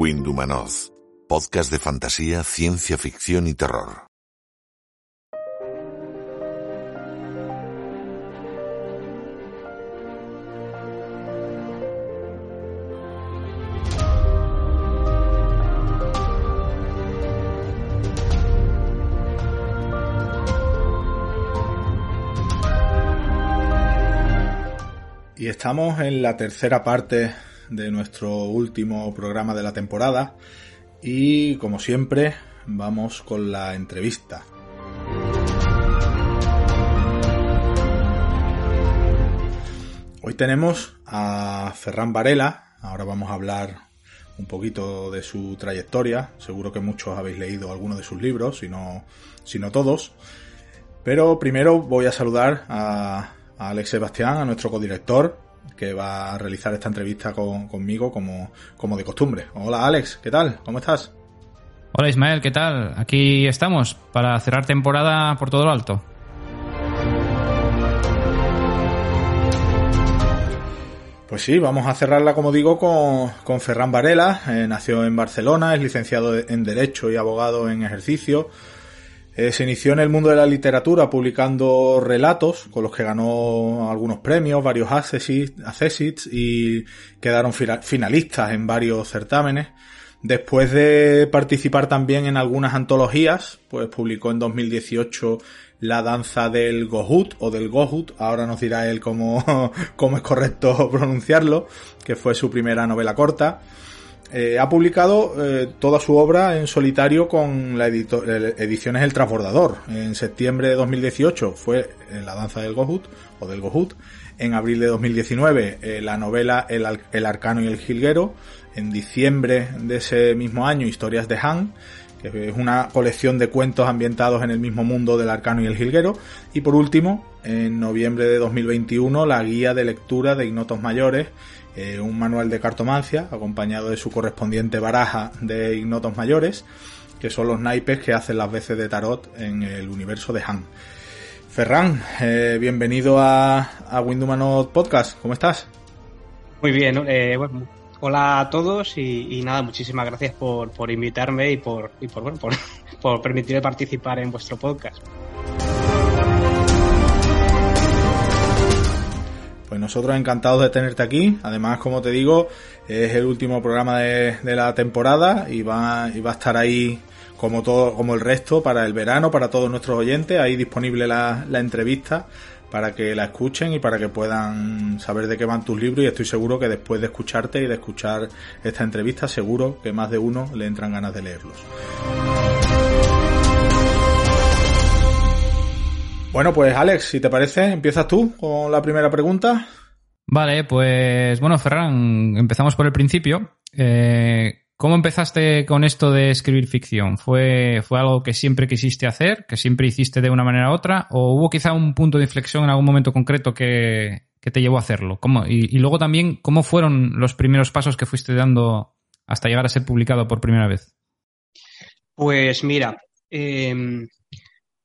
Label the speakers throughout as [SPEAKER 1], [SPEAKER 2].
[SPEAKER 1] Windumanoz, podcast de fantasía, ciencia ficción y terror.
[SPEAKER 2] Y estamos en la tercera parte de nuestro último programa de la temporada y como siempre vamos con la entrevista. Hoy tenemos a Ferran Varela, ahora vamos a hablar un poquito de su trayectoria, seguro que muchos habéis leído algunos de sus libros, si no, si no todos, pero primero voy a saludar a, a Alex Sebastián, a nuestro codirector, que va a realizar esta entrevista con, conmigo como, como de costumbre. Hola Alex, ¿qué tal? ¿Cómo estás?
[SPEAKER 3] Hola Ismael, ¿qué tal? Aquí estamos para cerrar temporada por todo lo alto.
[SPEAKER 2] Pues sí, vamos a cerrarla, como digo, con, con Ferran Varela. Eh, nació en Barcelona, es licenciado en Derecho y abogado en ejercicio. Eh, se inició en el mundo de la literatura publicando relatos con los que ganó algunos premios, varios accesits y quedaron finalistas en varios certámenes. Después de participar también en algunas antologías, pues publicó en 2018 La danza del Gohut o del Gohut, ahora nos dirá él cómo, cómo es correcto pronunciarlo, que fue su primera novela corta. Eh, ha publicado eh, toda su obra en solitario con la ediciones El Transbordador. En septiembre de 2018 fue La danza del Gohut o del Gohut. En abril de 2019 eh, la novela el, el, Arcano y el Jilguero. En diciembre de ese mismo año Historias de Han, que es una colección de cuentos ambientados en el mismo mundo del Arcano y el Jilguero. Y por último, en noviembre de 2021 la guía de lectura de Ignotos Mayores eh, un manual de cartomancia acompañado de su correspondiente baraja de ignotos mayores, que son los naipes que hacen las veces de tarot en el universo de Han. Ferran, eh, bienvenido a, a Windumanot Podcast, ¿cómo estás?
[SPEAKER 4] Muy bien, eh, bueno, hola a todos y, y, nada, muchísimas gracias por, por invitarme y por, y por, bueno, por, por permitirme participar en vuestro podcast.
[SPEAKER 2] Nosotros encantados de tenerte aquí. Además, como te digo, es el último programa de, la temporada y va, a estar ahí como todo, como el resto para el verano, para todos nuestros oyentes. Ahí disponible la entrevista para que la escuchen y para que puedan saber de qué van tus libros y estoy seguro que después de escucharte y de escuchar esta entrevista seguro que más de uno le entran ganas de leerlos. Bueno, pues Alex, si te parece, empiezas tú con la primera pregunta.
[SPEAKER 3] Vale, pues bueno, Ferran, empezamos por el principio. Eh, ¿Cómo empezaste con esto de escribir ficción? ¿Fue, ¿Fue algo que siempre quisiste hacer, que siempre hiciste de una manera u otra? ¿O hubo quizá un punto de inflexión en algún momento concreto que, que te llevó a hacerlo? ¿Cómo? Y, luego también, ¿cómo fueron los primeros pasos que fuiste dando hasta llegar a ser publicado por primera vez?
[SPEAKER 4] Pues mira, eh,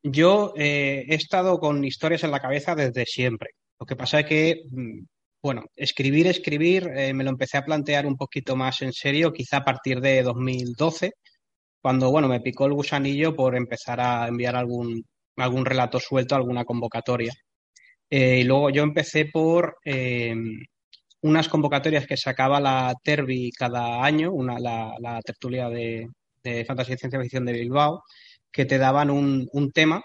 [SPEAKER 4] yo eh, he estado con historias en la cabeza desde siempre. Lo que pasa es que, bueno, escribir, escribir, eh, me lo empecé a plantear un poquito más en serio, quizá a partir de 2012, cuando, bueno, me picó el gusanillo por empezar a enviar algún, algún relato suelto, alguna convocatoria. Eh, y luego yo empecé por eh, unas convocatorias que sacaba la Terbi cada año, una, la, la tertulia de, de fantasía y ciencia ficción de Bilbao, que te daban un, un, tema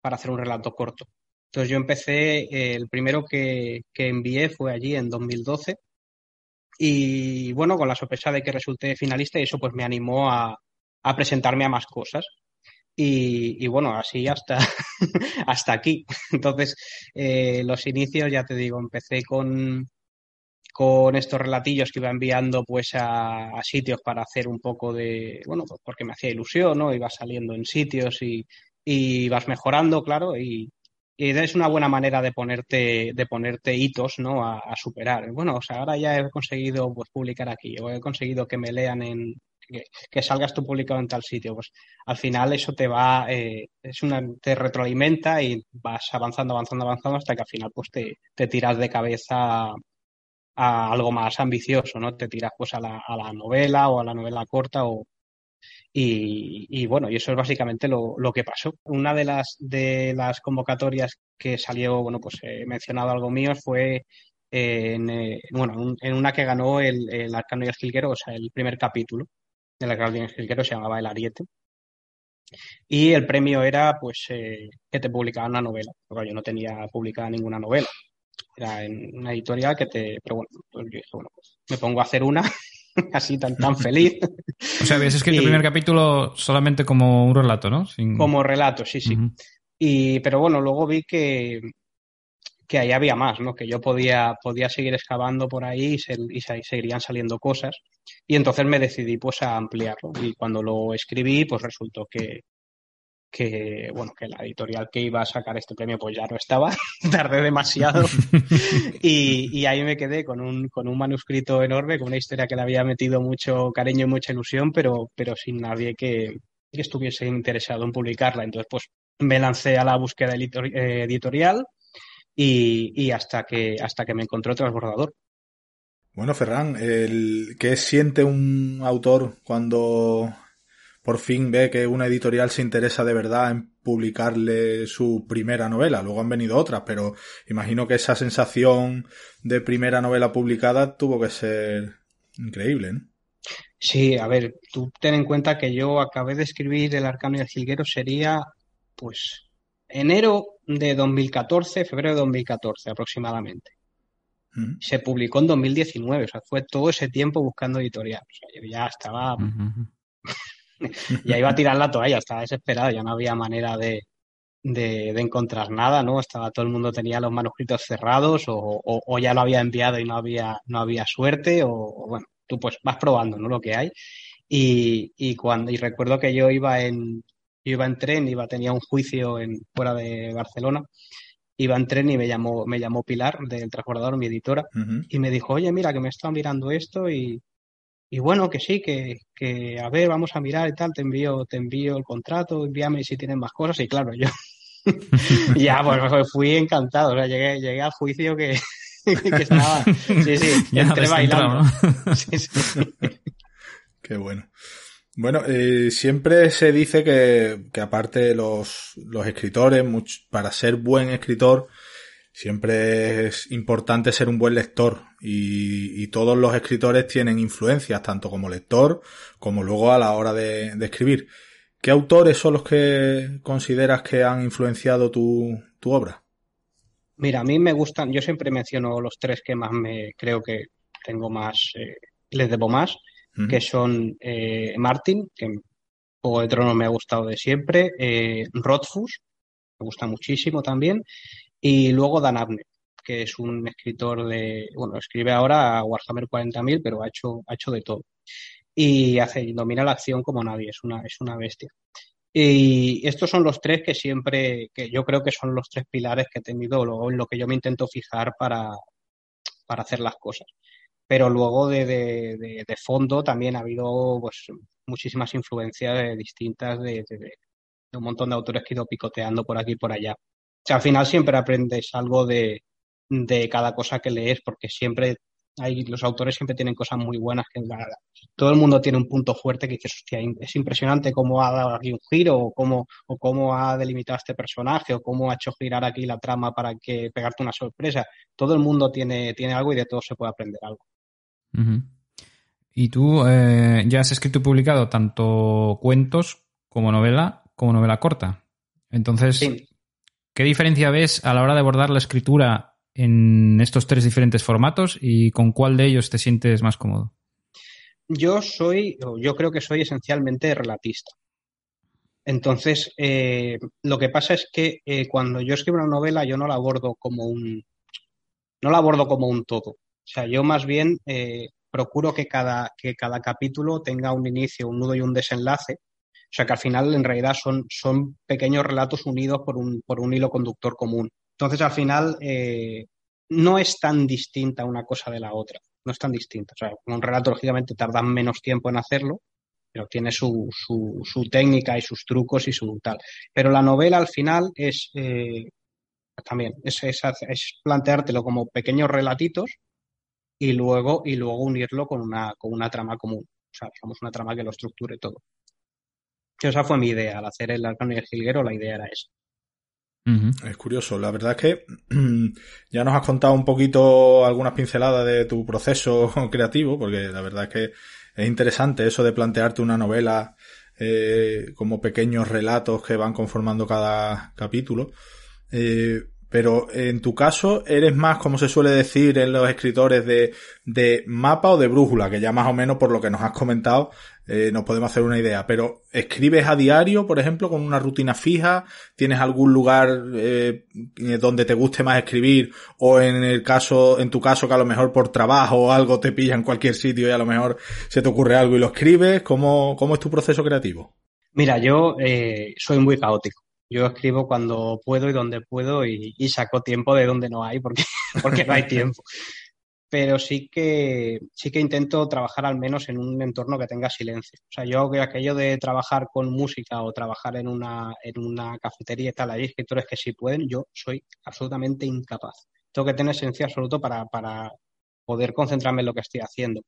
[SPEAKER 4] para hacer un relato corto. Entonces yo empecé, eh, el primero que, envié fue allí en 2012 Y bueno, con la sorpresa de que resulté finalista y eso pues me animó a, presentarme a más cosas. Y, bueno, así hasta, hasta aquí. Entonces, eh, los inicios, ya te digo, empecé con, con estos relatillos que iba enviando pues a, sitios para hacer un poco de, bueno, pues porque me hacía ilusión, ¿no? Iba saliendo en sitios y, y mejorando, claro, y es una buena manera de ponerte, de ponerte hitos, ¿no? A, a, superar. Bueno, o sea, ahora ya he conseguido pues, publicar aquí, o he conseguido que me lean en, que, salgas tú publicado en tal sitio, pues al final eso te va, eh, es una, te retroalimenta y vas avanzando, avanzando, avanzando hasta que al final pues te, te tiras de cabeza a, a, algo más ambicioso, ¿no? Te tiras pues a la, a la novela o a la novela corta o, y, bueno, y eso es básicamente lo, lo, que pasó. Una de las, de las convocatorias que salió, bueno, pues he mencionado algo mío, fue en, eh, bueno, en una que ganó el, el Arcano y el o sea, el primer capítulo del Arcano y el se llamaba El Ariete. Y el premio era, pues, eh, que te publicaban una novela, porque yo no tenía publicada ninguna novela. Era en una editorial que te, pero bueno, pues yo dije, pues me pongo a hacer una así tan, tan feliz.
[SPEAKER 3] O sea, habías escrito y, el primer capítulo solamente como un relato, ¿no?
[SPEAKER 4] Sin... Como relato, sí, sí. Uh -huh. Y, pero bueno, luego vi que, que ahí había más, ¿no? Que yo podía, podía seguir excavando por ahí y, se, y se, seguirían saliendo cosas. Y entonces me decidí pues a ampliarlo. Y cuando lo escribí, pues resultó que, que bueno que la editorial que iba a sacar este premio pues ya no estaba tardé demasiado. Y, y, ahí me quedé con un, con un manuscrito enorme con una historia que le había metido mucho cariño y mucha ilusión pero, pero sin nadie que, que estuviese interesado en publicarla. Entonces pues me lancé a la búsqueda editorial y, y hasta que hasta que me encontré transbordador.
[SPEAKER 2] Bueno Ferran el ¿qué siente un autor cuando por fin ve que una editorial se interesa de verdad en publicarle su primera novela. Luego han venido otras, pero imagino que esa sensación de primera novela publicada tuvo que ser increíble, ¿no?
[SPEAKER 4] Sí, a ver, tú ten en cuenta que yo acabé de escribir El Arcano y el Jilguero sería, pues, enero de 2014, febrero de 2014 aproximadamente. Uh -huh. Se publicó en 2019, o sea, fue todo ese tiempo buscando editorial. O sea, yo ya estaba... Uh -huh. ya iba a tirar la toalla, estaba desesperado, ya no había manera de, de, de, encontrar nada, ¿no? Estaba todo el mundo tenía los manuscritos cerrados o, o, o, ya lo había enviado y no había, no había suerte o, o, bueno, tú pues vas probando, ¿no? Lo que hay. Y, y cuando, y recuerdo que yo iba en, yo iba en tren, iba, tenía un juicio en, fuera de Barcelona, iba en tren y me llamó, me llamó Pilar del transbordador, mi editora, uh -huh. y me dijo, oye, mira, que me está mirando esto y, y bueno, que sí, que, que a ver, vamos a mirar y tal, te envío, te envío el contrato, envíame si tienen más cosas, y claro, yo ya pues fui encantado, o sea, llegué, llegué al juicio que, que estaba, sí, sí,
[SPEAKER 3] ya entré bailando. ¿no? sí,
[SPEAKER 2] sí. Qué bueno. Bueno, eh, siempre se dice que, que aparte los, los escritores, much, para ser buen escritor, siempre es importante ser un buen lector y, y, todos los escritores tienen influencias, tanto como lector como luego a la hora de, de, escribir. ¿Qué autores son los que consideras que han influenciado tu, tu, obra?
[SPEAKER 4] Mira, a mí me gustan, yo siempre menciono los tres que más me creo que tengo más, eh, les debo más uh -huh. que son eh, Martin, que Juego de Tronos me ha gustado de siempre, eh, Rothfuss, me gusta muchísimo también, y luego Dan Abnett, que es un escritor de, bueno, escribe ahora a Warhammer 40.000, pero ha hecho, ha hecho de todo. Y hace, domina la acción como nadie, es una, es una bestia. Y estos son los tres que siempre, que yo creo que son los tres pilares que he tenido, luego en lo que yo me intento fijar para, para hacer las cosas pero luego de, de, de, fondo también ha habido pues muchísimas influencias distintas de, un montón de autores que he ido picoteando por aquí y por allá. O sea, al final siempre aprendes algo de, cada cosa que lees, porque siempre hay, los autores siempre tienen cosas muy buenas que la, todo el mundo tiene un punto fuerte que dices, hostia, es impresionante cómo ha dado aquí un giro, o cómo, o cómo ha delimitado este personaje, o cómo ha hecho girar aquí la trama para que pegarte una sorpresa. Todo el mundo tiene, tiene algo y de todo se puede aprender algo.
[SPEAKER 3] Uh -huh. Y tú eh, ya has escrito y publicado tanto cuentos como novela, como novela corta. Entonces,
[SPEAKER 4] sí.
[SPEAKER 3] ¿Qué diferencia ves a la hora de abordar la escritura en estos tres diferentes formatos y con cuál de ellos te sientes más cómodo?
[SPEAKER 4] Yo soy, yo creo que soy esencialmente relatista. Entonces, eh, lo que pasa es que eh, cuando yo escribo una novela, yo no la abordo como un, no la abordo como un todo. O sea, yo más bien eh, procuro que cada, que cada capítulo tenga un inicio, un nudo y un desenlace. O sea, que al final en realidad son, son pequeños relatos unidos por un, por un hilo conductor común. Entonces, al final, no es tan distinta una cosa de la otra. No es tan distinta. O sea, un relato, lógicamente, tarda menos tiempo en hacerlo, pero tiene su, su, técnica y sus trucos y su tal. Pero la novela al final es eh, también, es, es, planteártelo como pequeños relatitos y luego, y luego unirlo con una, con una trama común. O sea, somos una trama que lo estructure todo. Esa fue mi idea, al hacer el arcano y el jilguero, la idea era esa.
[SPEAKER 2] Es curioso, la verdad es que ya nos has contado un poquito algunas pinceladas de tu proceso creativo, porque la verdad es que es interesante eso de plantearte una novela eh, como pequeños relatos que van conformando cada capítulo. Eh, pero en tu caso, eres más, como se suele decir en los escritores, de, de mapa o de brújula, que ya más o menos por lo que nos has comentado, eh, nos podemos hacer una idea. Pero, ¿escribes a diario, por ejemplo, con una rutina fija? ¿Tienes algún lugar eh, donde te guste más escribir? O en el caso, en tu caso, que a lo mejor por trabajo o algo te pilla en cualquier sitio y a lo mejor se te ocurre algo y lo escribes. ¿Cómo, cómo es tu proceso creativo?
[SPEAKER 4] Mira, yo eh, soy muy caótico. Yo escribo cuando puedo y donde puedo y, saco tiempo de donde no hay porque, porque no hay tiempo. Pero sí que, sí que intento trabajar al menos en un entorno que tenga silencio. O sea, yo aquello de trabajar con música o trabajar en una, en una cafetería y tal, hay escritores que sí pueden, yo soy absolutamente incapaz. Tengo que tener silencio absoluto para, para poder concentrarme en lo que estoy haciendo.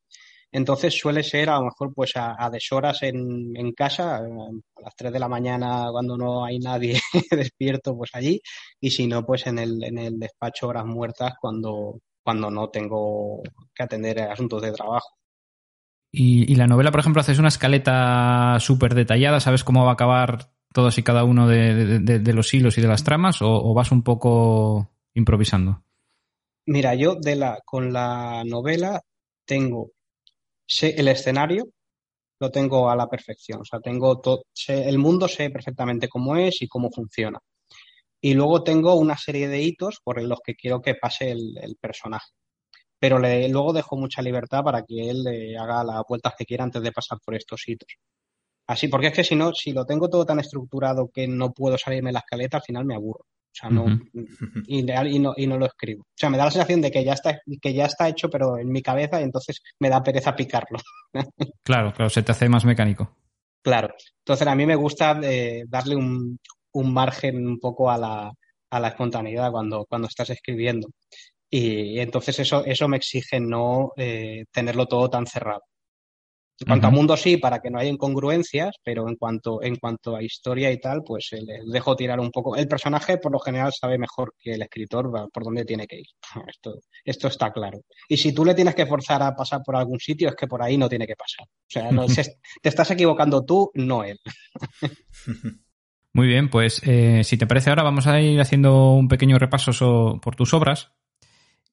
[SPEAKER 4] Entonces suele ser a lo mejor pues a, a deshoras en, en casa, a las 3 de la mañana cuando no hay nadie despierto pues allí y si no pues en el, en el despacho horas muertas cuando, cuando no tengo que atender asuntos de trabajo.
[SPEAKER 3] Y, y la novela, por ejemplo, haces una escaleta súper detallada, ¿sabes cómo va a acabar todos y cada uno de, de, de los hilos y de las tramas o, o vas un poco improvisando?
[SPEAKER 4] Mira, yo de la, con la novela tengo sé el escenario, lo tengo a la perfección. O sea, tengo todo, sé, el mundo sé perfectamente cómo es y cómo funciona. Y luego tengo una serie de hitos por los que quiero que pase el, personaje. Pero le, luego dejo mucha libertad para que él haga las vueltas que quiera antes de pasar por estos hitos. Así, porque es que si no, si lo tengo todo tan estructurado que no puedo salirme la escaleta, al final me aburro. O sea, no, uh -huh. y, y, no, y no lo escribo. O sea, me da la sensación de que ya está, que ya está hecho, pero en mi cabeza, y entonces me da pereza picarlo.
[SPEAKER 3] claro, claro, se te hace más mecánico.
[SPEAKER 4] Claro. Entonces, a mí me gusta eh, darle un, un, margen un poco a la, a la espontaneidad cuando, cuando estás escribiendo. Y, y entonces eso, eso me exige no eh, tenerlo todo tan cerrado. En cuanto uh -huh. a mundo sí, para que no haya incongruencias, pero en cuanto, en cuanto a historia y tal, pues eh, le dejo tirar un poco. El personaje por lo general sabe mejor que el escritor por dónde tiene que ir. Esto, esto está claro. Y si tú le tienes que forzar a pasar por algún sitio, es que por ahí no tiene que pasar. O sea, no, se, te estás equivocando tú, no él.
[SPEAKER 3] Muy bien, pues eh, si te parece ahora vamos a ir haciendo un pequeño repaso so, por tus obras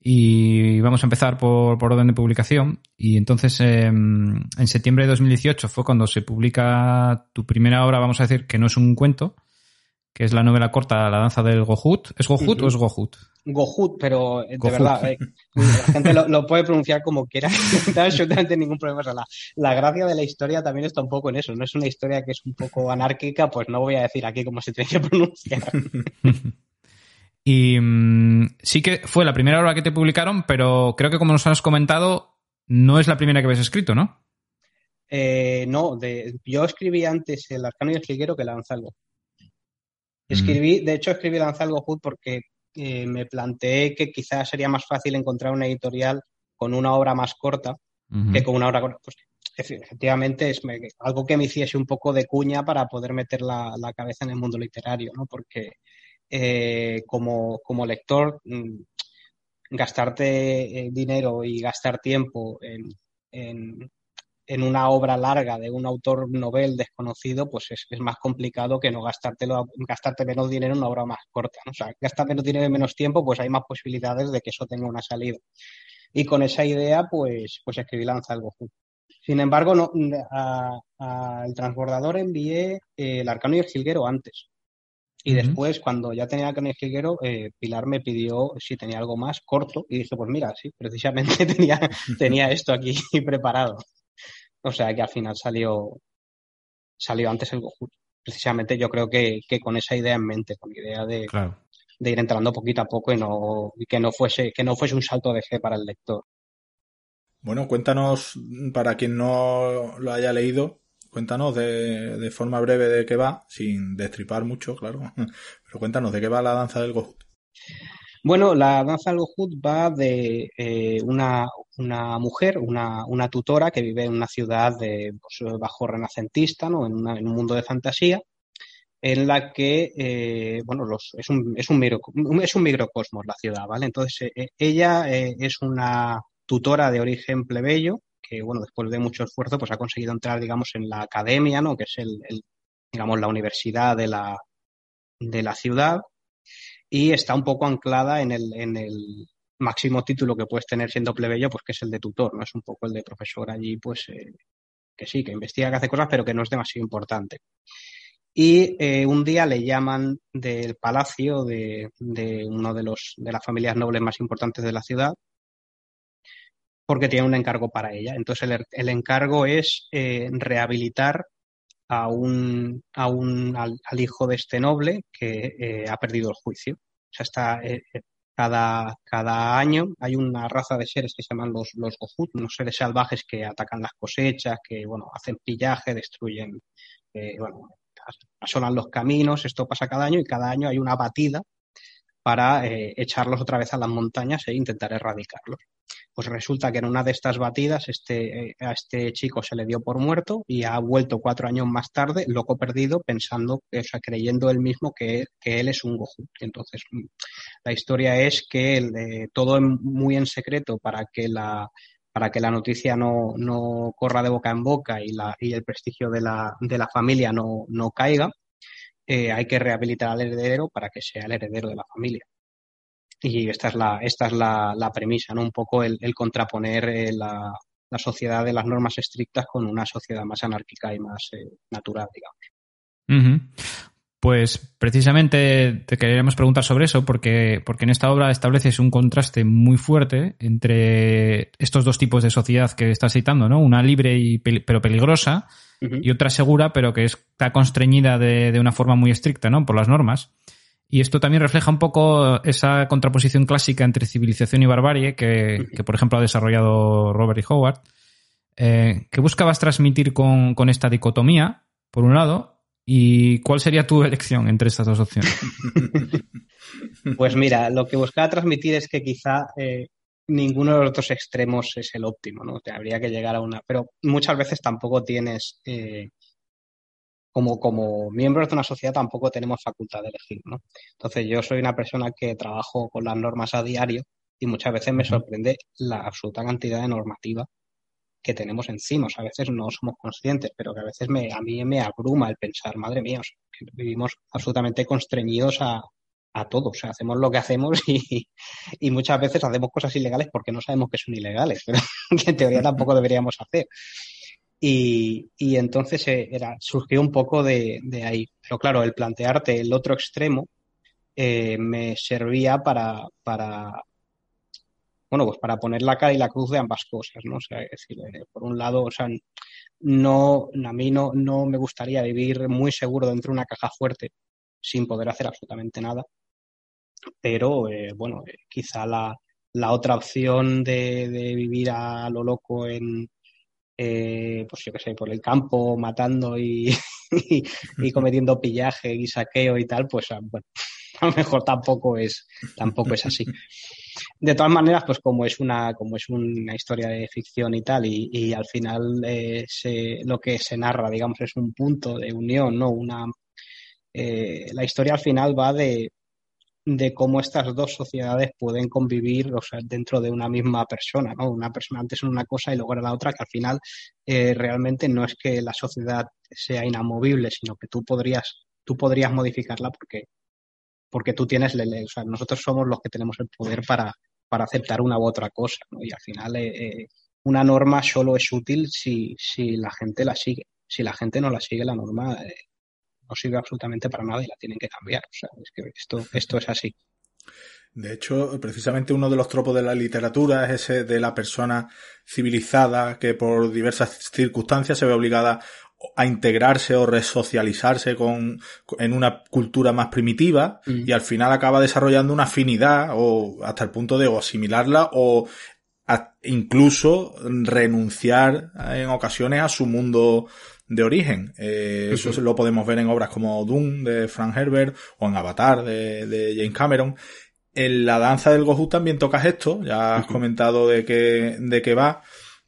[SPEAKER 3] y vamos a empezar por, por orden de publicación. Y entonces, eh, en septiembre de 2018 fue cuando se publica tu primera obra, vamos a decir, que no es un cuento, que es la novela corta La danza del Gohut. ¿Es Gohut uh -huh. o es Gohut?
[SPEAKER 4] Gohut, pero de Gohut. verdad, eh, la gente lo, lo, puede pronunciar como quiera, no absolutamente ningún problema. O sea, la, la, gracia de la historia también está un poco en eso. No es una historia que es un poco anárquica, pues no voy a decir aquí cómo se tiene que pronunciar.
[SPEAKER 3] Y mmm, sí que fue la primera obra que te publicaron, pero creo que como nos has comentado, no es la primera que habéis escrito, ¿no?
[SPEAKER 4] Eh, no, de, yo escribí antes El Arcano y el Jilguero que Lanzalgo. Escribí, mm. de hecho, escribí Lanzalgo Hood porque eh, me planteé que quizás sería más fácil encontrar una editorial con una obra más corta uh -huh. que con una obra corta. Pues, efectivamente es me, algo que me hiciese un poco de cuña para poder meter la, la cabeza en el mundo literario, ¿no? Porque eh, como, como, lector, mmm, gastarte eh, dinero y gastar tiempo en, en, una obra larga de un autor novel desconocido, pues es, es más complicado que no gastártelo, gastarte menos dinero en una obra más corta. ¿no? O sea, gastar menos dinero en menos tiempo, pues hay más posibilidades de que eso tenga una salida. Y con esa idea, pues, pues escribí Lanza Goku. Sin embargo, no, al transbordador envié eh, el Arcano y el Jilguero antes. Y después, cuando ya tenía Jilguero, eh, Pilar me pidió si tenía algo más corto. Y dije, pues mira, sí, precisamente tenía, tenía esto aquí preparado. O sea que al final salió, salió antes el Goku. Precisamente yo creo que, que con esa idea en mente, con la idea de,
[SPEAKER 3] Claro.
[SPEAKER 4] de ir entrando poquito a poco y no, y que no fuese, que no fuese un salto de fe para el lector.
[SPEAKER 2] Bueno, cuéntanos, para quien no lo haya leído, cuéntanos de, forma breve de qué va, sin destripar mucho, claro. Pero cuéntanos de qué va la danza del Gohut.
[SPEAKER 4] Bueno, la danza del Gohut va de eh, una, una mujer, una, una tutora que vive en una ciudad de, pues, bajo renacentista, ¿no? En, una- en un mundo de fantasía, en la que, eh, bueno, los, es, un, es, un micro- es un microcosmos la ciudad, ¿vale? Entonces, eh, ella es una tutora de origen plebeyo que, bueno, después de mucho esfuerzo, pues ha conseguido entrar, digamos, en la academia, ¿no? Que es el, digamos, la universidad de la, de la ciudad y está un poco anclada en el, en el máximo título que puedes tener siendo plebeyo, pues que es el de tutor, ¿no? Es un poco el de profesor allí, pues eh, que sí, que investiga, que hace cosas, pero que no es demasiado importante. Y eh, un día le llaman del palacio de, de uno de los de las familias nobles más importantes de la ciudad porque tiene un encargo para ella. Entonces el, el encargo es eh, rehabilitar a un, a un al, al, hijo de este noble que eh, ha perdido el juicio. O sea, está eh, cada, cada año hay una raza de seres que se llaman los, los Gohut, unos seres salvajes que atacan las cosechas, que bueno, hacen pillaje, destruyen, bueno, asolan los caminos, esto pasa cada año y cada año hay una batida para eh, echarlos otra vez a las montañas e intentar erradicarlos. Pues resulta que en una de estas batidas este, eh, a este chico se le dio por muerto y ha vuelto cuatro años más tarde, loco perdido, pensando, o sea, creyendo él mismo que, que él es un Goku. Entonces, la historia es que eh, todo muy en secreto para que la, para que la noticia no, no corra de boca en boca y, la, y el prestigio de la, de la familia no, no caiga, eh, hay que rehabilitar al heredero para que sea el heredero de la familia. Y esta es la, esta es la, premisa, ¿no? Un poco el, contraponer eh, la, sociedad de las normas estrictas con una sociedad más anárquica y más eh, natural, digamos.
[SPEAKER 3] Pues precisamente te queríamos preguntar sobre eso, porque, porque en esta obra estableces un contraste muy fuerte entre estos dos tipos de sociedad que estás citando, ¿no? Una libre y pero peligrosa, uh -huh. y otra segura, pero que está constreñida de, de, una forma muy estricta, ¿no? Por las normas. Y esto también refleja un poco esa contraposición clásica entre civilización y barbarie que, que por ejemplo, ha desarrollado Robert E. Howard. Eh, ¿Qué buscabas transmitir con, con esta dicotomía, por un lado? ¿Y cuál sería tu elección entre estas dos opciones?
[SPEAKER 4] Pues mira, lo que buscaba transmitir es que quizá eh, ninguno de los dos extremos es el óptimo, ¿no? Te habría que llegar a una. Pero muchas veces tampoco tienes. Eh, como, como miembros de una sociedad tampoco tenemos facultad de elegir, ¿no? Entonces yo soy una persona que trabajo con las normas a diario y muchas veces me sorprende la absoluta cantidad de normativa que tenemos encima. O sea, a veces no somos conscientes, pero que a veces me, a mí me abruma el pensar, madre mía, o sea, que vivimos absolutamente constreñidos a, a todo. O sea, hacemos lo que hacemos y, muchas veces hacemos cosas ilegales porque no sabemos que son ilegales, pero que en teoría tampoco deberíamos hacer. Y, y entonces era, surgió un poco de, de, ahí. Pero claro, el plantearte el otro extremo eh, me servía para, para, bueno, pues para poner la cara y la cruz de ambas cosas, ¿no? O sea, es decir, eh, por un lado, o sea, no, a mí no, no me gustaría vivir muy seguro dentro de una caja fuerte sin poder hacer absolutamente nada. Pero, eh, bueno, eh, quizá la, la, otra opción de, de, vivir a lo loco en, eh, pues yo qué sé, por el campo, matando y, y, cometiendo pillaje y saqueo y tal, pues bueno, a lo mejor tampoco es, tampoco es así. De todas maneras, pues como es una, como es una historia de ficción y tal, y, y al final eh, lo que se narra, digamos, es un punto de unión, ¿no? Una, la historia al final va de, de cómo estas dos sociedades pueden convivir, o sea, dentro de una misma persona, ¿no? Una persona antes en una cosa y luego la otra, que al final eh, realmente no es que la sociedad sea inamovible, sino que tú podrías, tú podrías modificarla porque, porque tú tienes, o sea, nosotros somos los que tenemos el poder para, para aceptar una u otra cosa, ¿no? Y al final eh, eh, una norma solo es útil si, si la gente la sigue. Si la gente no la sigue, la norma no sirve absolutamente para nada y la tienen que cambiar. O sea, es que esto, esto es así.
[SPEAKER 2] De hecho, precisamente uno de los tropos de la literatura es ese de la persona civilizada que por diversas circunstancias se ve obligada a integrarse o resocializarse con, en una cultura más primitiva mm. y al final acaba desarrollando una afinidad o hasta el punto de o asimilarla o incluso renunciar en ocasiones a su mundo de origen. Eh, eso lo podemos ver en obras como Doom de Frank Herbert o en Avatar de, de James Cameron. En la danza del Gohu también tocas esto, ya has comentado de qué, de qué va.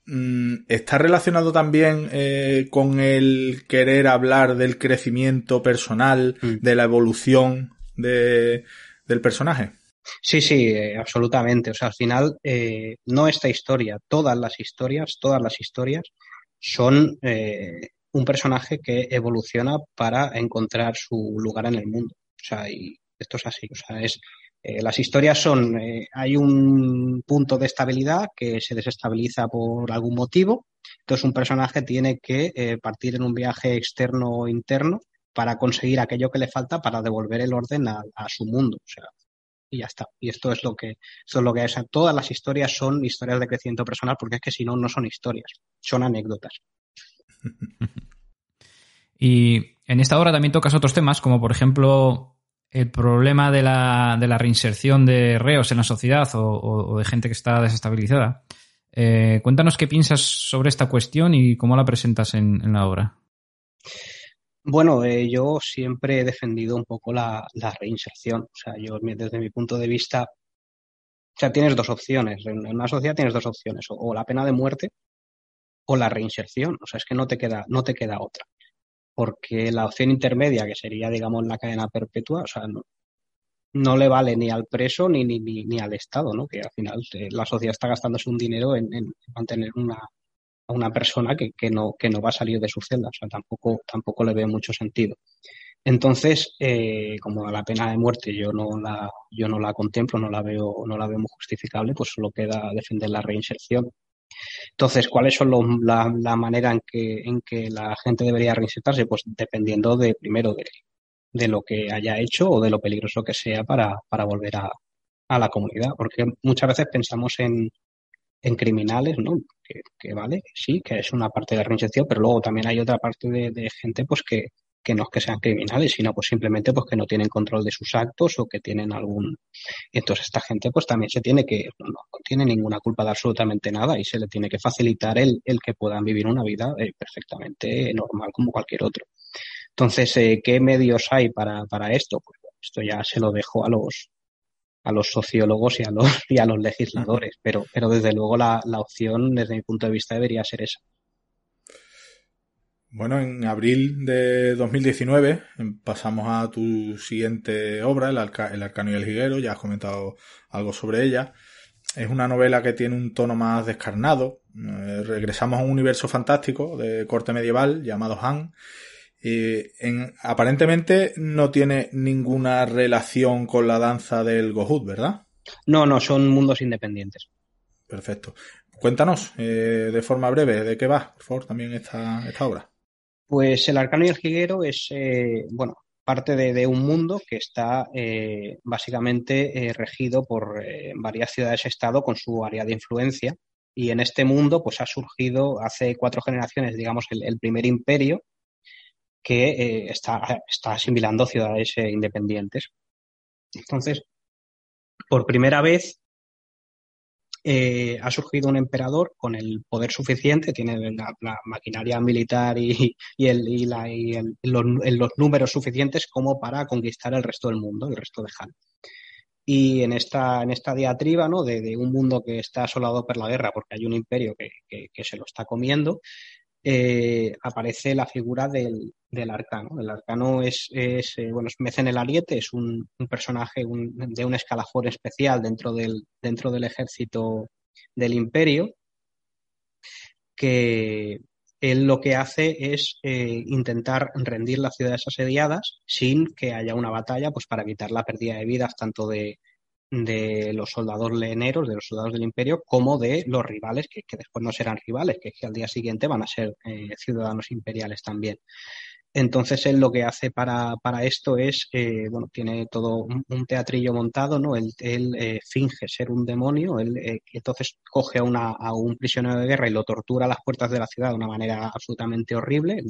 [SPEAKER 2] Mm, ¿Está relacionado también eh, con el querer hablar del crecimiento personal, mm. de la evolución de, del personaje?
[SPEAKER 4] Sí, sí, eh, absolutamente. O sea, al final, eh, no esta historia, todas las historias, todas las historias son eh, un personaje que evoluciona para encontrar su lugar en el mundo. O sea, y esto es así. O sea, es, eh, las historias son, eh, hay un punto de estabilidad que se desestabiliza por algún motivo. Entonces un personaje tiene que eh, partir en un viaje externo o interno para conseguir aquello que le falta para devolver el orden a, su mundo. O sea, y ya está. Y esto es lo que, esto es lo que es. todas las historias son historias de crecimiento personal porque es que si no, no son historias, son anécdotas.
[SPEAKER 3] Y en esta obra también tocas otros temas, como por ejemplo el problema de la, de la reinserción de reos en la sociedad o, de gente que está desestabilizada. Eh, cuéntanos qué piensas sobre esta cuestión y cómo la presentas en, la obra.
[SPEAKER 4] Bueno, eh, yo siempre he defendido un poco la, reinserción. O sea, yo desde mi punto de vista, o sea, tienes dos opciones. En una sociedad tienes dos opciones, o, la pena de muerte o la reinserción. O sea, es que no te queda, no te queda otra porque la opción intermedia, que sería, digamos, la cadena perpetua, o sea, no, no le vale ni al preso ni, ni, ni, al Estado, ¿no? Que al final la sociedad está gastándose un dinero en, mantener una, a una persona que, que, no, que no va a salir de su celda. O sea, tampoco, tampoco le veo mucho sentido. Entonces, eh, como la pena de muerte yo no la, yo no la contemplo, no la veo, no la veo muy justificable, pues solo queda defender la reinserción. Entonces, ¿cuáles son la, manera en que, en que la gente debería reinsertarse? Pues dependiendo de, primero, de, lo que haya hecho o de lo peligroso que sea para, para volver a, a la comunidad. Porque muchas veces pensamos en, en criminales, ¿no? Que, vale, sí, que es una parte de la reinserción, pero luego también hay otra parte de, de gente pues que, que no es que sean criminales, sino pues simplemente pues que no tienen control de sus actos o que tienen algún... Entonces esta gente pues también se tiene que, no, tiene ninguna culpa de absolutamente nada y se le tiene que facilitar el, el que puedan vivir una vida eh, perfectamente normal como cualquier otro. Entonces, eh, ¿qué medios hay para, para esto? Pues esto ya se lo dejo a los a los sociólogos y a los, y a los legisladores, pero, pero desde luego la, la opción desde mi punto de vista debería ser esa.
[SPEAKER 2] Bueno, en abril de 2019 pasamos a tu siguiente obra, El, Arcano y el Jiguero, ya has comentado algo sobre ella. Es una novela que tiene un tono más descarnado. Eh, regresamos a un universo fantástico de corte medieval llamado Han. En, aparentemente no tiene ninguna relación con la danza del Gohut, ¿verdad?
[SPEAKER 4] No, no, son mundos independientes.
[SPEAKER 2] Perfecto. Cuéntanos eh, de forma breve de qué va, por favor, también esta, esta obra.
[SPEAKER 4] Pues el arcano y el jiguero es, eh, bueno, parte de, un mundo que está eh, básicamente eh, regido por varias ciudades-estado con su área de influencia. Y en este mundo, pues ha surgido hace cuatro generaciones, digamos, el, primer imperio que está, está asimilando ciudades independientes. Entonces, por primera vez, eh, ha surgido un emperador con el poder suficiente, tiene la, maquinaria militar y, los, números suficientes como para conquistar el resto del mundo, el resto de Han. Y en esta, en esta diatriba de, un mundo que está asolado por la guerra porque hay un imperio que, se lo está comiendo, eh, aparece la figura del, del arcano. El arcano es, eh, bueno, es Mecen el Ariete, es un, personaje de un escalafón especial dentro del, dentro del ejército del imperio, que él lo que hace es eh, intentar rendir las ciudades asediadas sin que haya una batalla, pues para evitar la pérdida de vidas tanto de, de los soldados leneros, de los soldados del imperio, como de los rivales, que, que después no serán rivales, que, al día siguiente van a ser eh, ciudadanos imperiales también. Entonces él lo que hace para, para esto es, eh, bueno, tiene todo un, teatrillo montado, ¿no? Él, eh, finge ser un demonio, él entonces coge a, un prisionero de guerra y lo tortura a las puertas de la ciudad de una manera absolutamente horrible,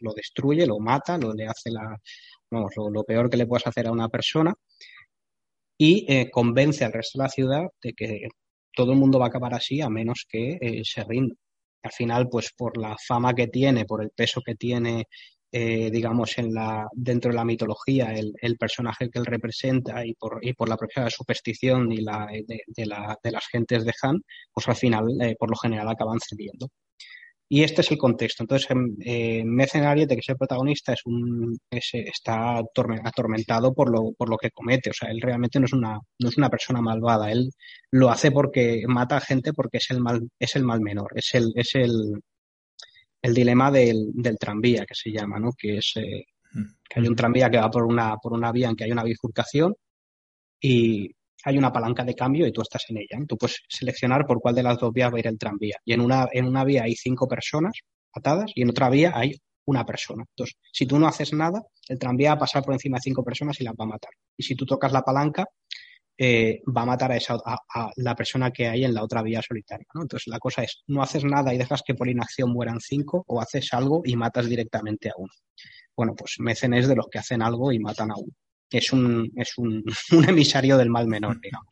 [SPEAKER 4] lo, destruye, lo mata, lo le hace la, vamos, lo, lo peor que le puedes hacer a una persona y eh, convence al resto de la ciudad de que todo el mundo va a acabar así a menos que eh, se rinda. Al final, pues por la fama que tiene, por el peso que tiene, eh, digamos, en la, dentro de la mitología, el, el personaje que él representa y por, y por la propia superstición y la, de, de, la, de las gentes de Han, pues al final, eh, por lo general, acaban cediendo. Y este es el contexto. Entonces, eh, Mecen Ariete, que es el protagonista, es un, es, está atormentado por lo, por lo que comete. O sea, él realmente no es una, no es una persona malvada. Él lo hace porque mata a gente porque es el mal, es el mal menor. Es el, es el, el dilema del, del tranvía, que se llama, ¿no? Que es eh, que hay un tranvía que va por una, por una vía en que hay una bifurcación y hay una palanca de cambio y tú estás en ella. Tú puedes seleccionar por cuál de las dos vías va a ir el tranvía. Y en una, en una vía hay cinco personas atadas y en otra vía hay una persona. Entonces, si tú no haces nada, el tranvía va a pasar por encima de cinco personas y las va a matar. Y si tú tocas la palanca, eh, va a matar a, esa, a, a, la persona que hay en la otra vía solitaria. ¿no? Entonces, la cosa es, no haces nada y dejas que por inacción mueran cinco o haces algo y matas directamente a uno. Bueno, pues Mecen es de los que hacen algo y matan a uno es un, es un, un, emisario del mal menor, digamos.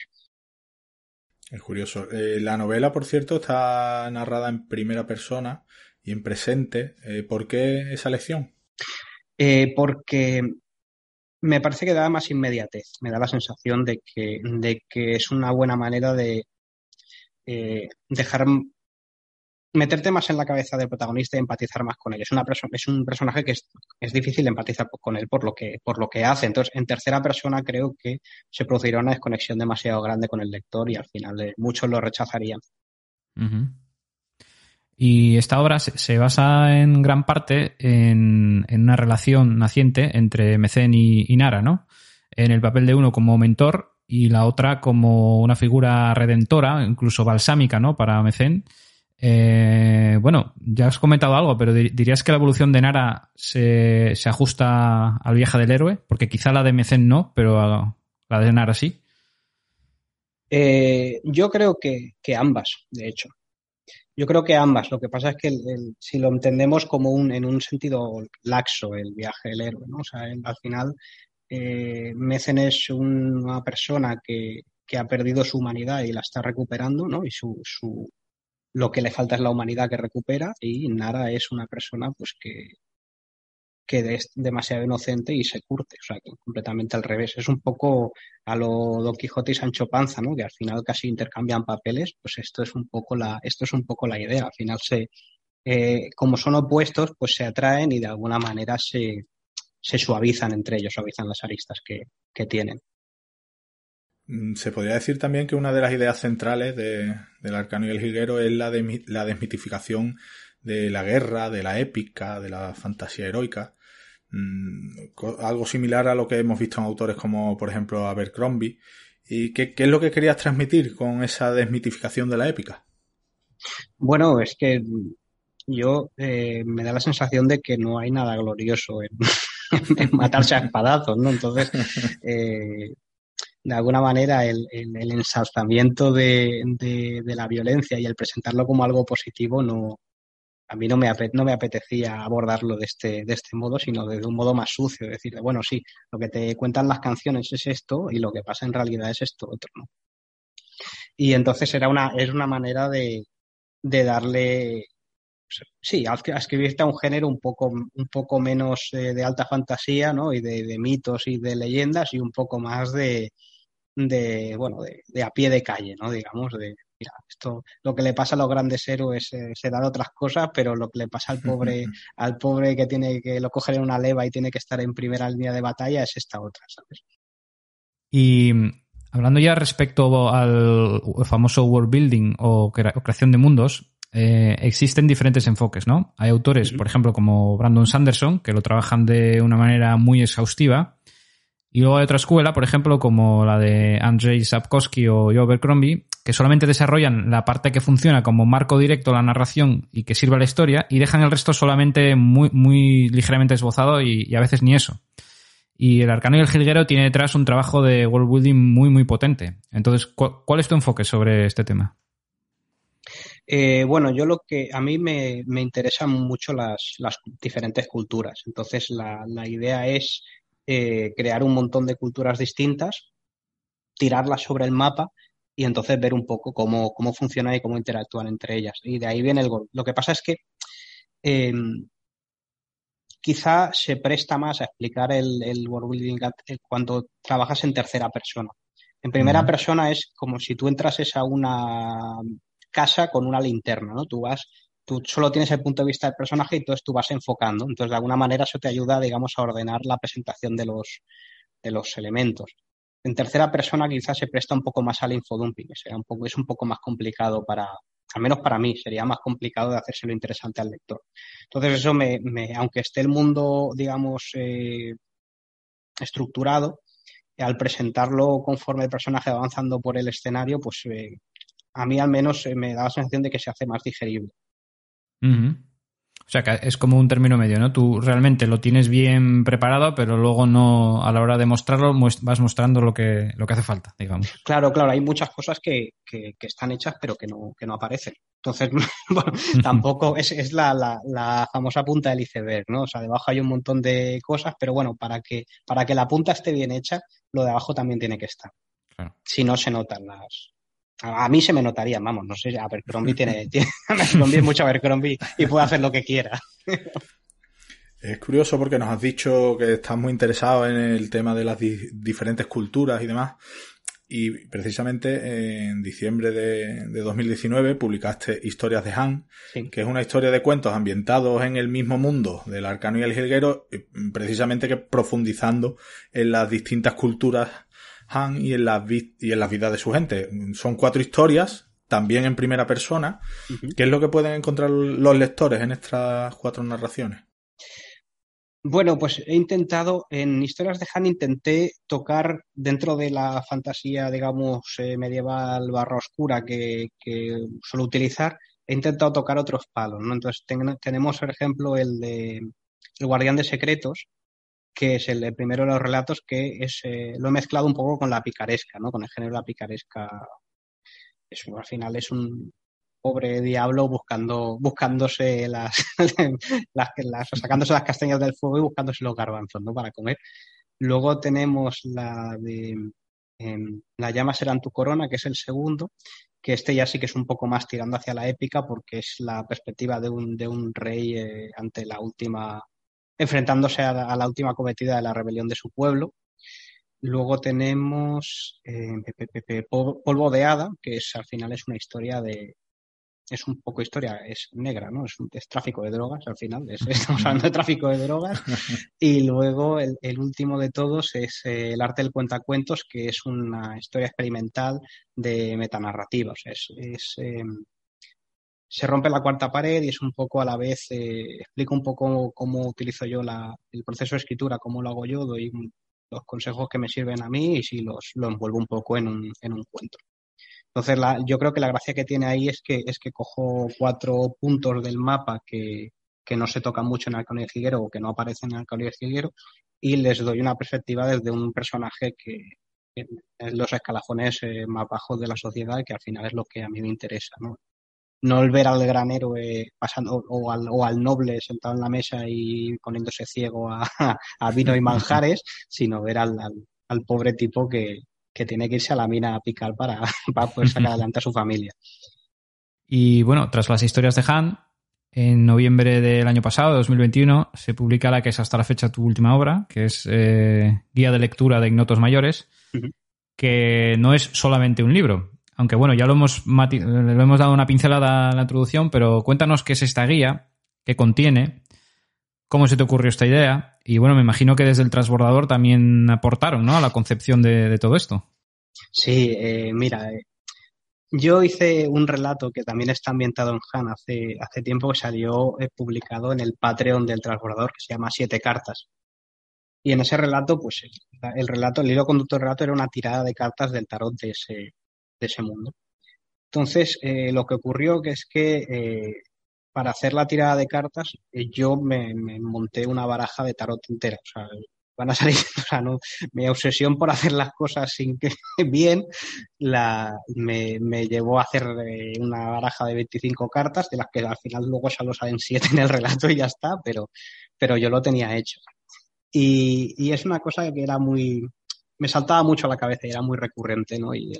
[SPEAKER 2] Es curioso. Eh, la novela, por cierto, está narrada en primera persona y en presente. Eh, ¿Por qué esa elección?
[SPEAKER 4] Eh, porque me parece que da más inmediatez. Me da la sensación de que, de que es una buena manera de dejar meterte más en la cabeza del protagonista y empatizar más con él. Es, una es un personaje que es, es, difícil empatizar con él por lo, que, por lo que hace. Entonces, en tercera persona creo que se producirá una desconexión demasiado grande con el lector y al final eh, muchos lo rechazarían.
[SPEAKER 3] Y esta obra se, se, basa en gran parte en, en, una relación naciente entre Mecén y, y Nara, ¿no? En el papel de uno como mentor y la otra como una figura redentora, incluso balsámica, ¿no? Para Mecén. Eh, bueno, ya has comentado algo, pero dirías que la evolución de Nara se, se, ajusta al viaje del héroe, porque quizá la de Mecén no, pero la de Nara sí.
[SPEAKER 4] Eh, yo creo que, que, ambas, de hecho. Yo creo que ambas. Lo que pasa es que si lo entendemos como un, en un sentido laxo, el viaje del héroe, ¿no? O sea, al final, eh, Mecen es una persona que, que, ha perdido su humanidad y la está recuperando, ¿no? Y su, su, lo que le falta es la humanidad que recupera y Nara es una persona pues que, que es demasiado inocente y se curte, o sea, que completamente al revés. Es un poco a lo Don Quijote y Sancho Panza, ¿no? Que al final casi intercambian papeles, pues esto es un poco la, esto es un poco la idea. Al final se, eh, como son opuestos, pues se atraen y de alguna manera se, se suavizan entre ellos, suavizan las aristas que, que tienen.
[SPEAKER 2] Se podría decir también que una de las ideas centrales de, del arcano y el jilguero es la, de, la desmitificación de la guerra, de la épica, de la fantasía heroica. Mm, algo similar a lo que hemos visto en autores como, por ejemplo, Abercrombie. ¿Y qué, qué es lo que querías transmitir con esa desmitificación de la épica?
[SPEAKER 4] Bueno, es que yo eh, me da la sensación de que no hay nada glorioso en, en matarse a espadazos, ¿no? Entonces, eh, de alguna manera el, el, ensalzamiento de, de, la violencia y el presentarlo como algo positivo no a mí no me, no me apetecía abordarlo de este, de este modo, sino de, un modo más sucio, decir, bueno, sí, lo que te cuentan las canciones es esto y lo que pasa en realidad es esto otro, ¿no? Y entonces era una, es una manera de, de darle, sí, a escribirte a un género un poco, un poco menos de, alta fantasía, ¿no? Y de, mitos y de leyendas y un poco más de, de bueno, de, de, a pie de calle, ¿no? Digamos, de, mira, esto, lo que le pasa a los grandes héroes eh, se da de otras cosas, pero lo que le pasa al pobre, al pobre que tiene que lo coger en una leva y tiene que estar en primera línea de batalla es esta otra, ¿sabes?
[SPEAKER 3] Y mm, hablando ya respecto al famoso world building o creación de mundos, eh, existen diferentes enfoques, ¿no? Hay autores, por ejemplo, como Brandon Sanderson, que lo trabajan de una manera muy exhaustiva. Y luego hay otra escuela, por ejemplo, como la de Andrzej Sapkowski o Joe Abercrombie, que solamente desarrollan la parte que funciona como marco directo a la narración y que sirve a la historia, y dejan el resto solamente muy, muy ligeramente esbozado y- a veces ni eso. Y el arcano y el jilguero tiene detrás un trabajo de world building muy, muy potente. Entonces, ¿cu- ¿cuál es tu enfoque sobre este tema?
[SPEAKER 4] Eh, bueno, yo lo que a mí me, me interesan mucho las, las diferentes culturas. Entonces, la, la idea es eh, crear un montón de culturas distintas, tirarlas sobre el mapa y entonces ver un poco cómo, cómo funcionan y cómo interactúan entre ellas. Y de ahí viene el gol. Lo que pasa es que eh, quizá se presta más a explicar el, el world building at- eh, cuando trabajas en tercera persona. En primera persona es como si tú entrases a una casa con una linterna, ¿no? Tú vas, tú solo tienes el punto de vista del personaje y entonces tú vas enfocando. Entonces, de alguna manera eso te ayuda, digamos, a ordenar la presentación de los, de los elementos. En tercera persona quizás se presta un poco más al infodumping, que será un poco, es un poco más complicado para, al menos para mí, sería más complicado de hacérselo interesante al lector. Entonces eso me, me- aunque esté el mundo, digamos, eh, estructurado, al presentarlo conforme el personaje va avanzando por el escenario, pues eh, a mí al menos eh, me da la sensación de que se hace más digerible.
[SPEAKER 3] O sea, que es como un término medio, ¿no? Tú realmente lo tienes bien preparado, pero luego no, a la hora de mostrarlo, vas mostrando lo que, lo que hace falta, digamos.
[SPEAKER 4] Claro, claro, hay muchas cosas que, que, que están hechas pero que no, que no aparecen. Entonces, bueno, tampoco es, es la, la, la famosa punta del iceberg, ¿no? O sea, debajo hay un montón de cosas, pero bueno, para que, para que la punta esté bien hecha, lo de abajo también tiene que estar.
[SPEAKER 3] Claro.
[SPEAKER 4] Si no se notan las. A a mí se me notaría, vamos, no sé, Abercrombie tiene, tiene Abercrombie es mucho Abercrombie y puede hacer lo que quiera.
[SPEAKER 2] Es curioso porque nos has dicho que estás muy interesado en el tema de las di- diferentes culturas y demás. Y precisamente en diciembre de, de 2019 publicaste Historias de Han,
[SPEAKER 4] Sí.
[SPEAKER 2] que es una historia de cuentos ambientados en el mismo mundo del arcano y el jilguero, precisamente que profundizando en las distintas culturas Han y en las, y en las vidas de su gente. Son cuatro historias, también en primera persona. ¿Qué es lo que pueden encontrar los lectores en estas cuatro narraciones?
[SPEAKER 4] Bueno, pues he intentado, en Historias de Han intenté tocar dentro de la fantasía, digamos, eh, medieval barra oscura que, que suelo utilizar, he intentado tocar otros palos, ¿no? Entonces ten- tenemos, por ejemplo, el de El Guardián de Secretos, que es el, primero de los relatos, que es, eh, lo he mezclado un poco con la picaresca, ¿no? Con el género de la picaresca. Es, al final es un pobre diablo buscando, buscándose las, sacándose las castañas del fuego y buscándose los garbanzos, ¿no? Para comer. Luego tenemos la de em, La llama será tu corona, que es el segundo, que este ya sí que es un poco más tirando hacia la épica porque es la perspectiva de un, de un rey eh, ante la última, enfrentándose a la, a la última cometida de la rebelión de su pueblo. Luego tenemos eh, pe- pe- pe- pe- Pol- Polvo de Hada, que es al final es una historia de, es un poco historia, es negra, ¿no? Es, un- es tráfico de drogas al final, es- estamos hablando de tráfico de drogas. Y luego el, el último de todos es eh, El arte del cuentacuentos, que es una historia experimental de metanarrativa. O sea, es, es, eh, se rompe la cuarta pared y es un poco a la vez, eh, explico un poco cómo utilizo yo la, el proceso de escritura, cómo lo hago yo, doy los consejos que me sirven a mí y si los lo envuelvo un poco en un, en un cuento. Entonces, la, yo creo que la gracia que tiene ahí es que, es que cojo cuatro puntos del mapa que, que no se tocan mucho en Alcalde Jilguero o que no aparecen en Alcalde Jilguero y les doy una perspectiva desde un personaje que que es los escalafones eh, más bajos de la sociedad, que al final es lo que a mí me interesa, ¿no? No el ver al gran héroe pasando, o, al, o al noble sentado en la mesa y poniéndose ciego a, a vino y manjares, sino ver al, al, al pobre tipo que, que tiene que irse a la mina a picar para, para poder sacar adelante a su familia.
[SPEAKER 3] Y bueno, tras las historias de Han, en noviembre del año pasado, 2021, se publica la que es hasta la fecha tu última obra, que es eh, Guía de Lectura de Ignotos Mayores, que no es solamente un libro. Aunque bueno, ya lo hemos, hemos dado una pincelada en la introducción, pero cuéntanos qué es esta guía, qué contiene, cómo se te ocurrió esta idea y bueno, me imagino que desde el transbordador también aportaron ¿no? a la concepción de, todo esto.
[SPEAKER 4] Sí, eh, mira, eh, yo hice un relato que también está ambientado en Han hace, hace tiempo que salió eh, publicado en el Patreon del transbordador que se llama Siete Cartas. Y en ese relato, pues el, el relato, el hilo conductor del relato era una tirada de cartas del tarot de ese, de ese mundo. Entonces, eh, lo que ocurrió que es que eh, para hacer la tirada de cartas, eh, yo me, me monté una baraja de tarot entera. O sea, van a salir, o sea, no, mi obsesión por hacer las cosas sin que bien la, me, me llevó a hacer eh, una baraja de 25 cartas, de las que al final luego solo salen 7 en el relato y ya está, pero, pero yo lo tenía hecho. Y, y es una cosa que era muy, me saltaba mucho a la cabeza y era muy recurrente, ¿no? Y,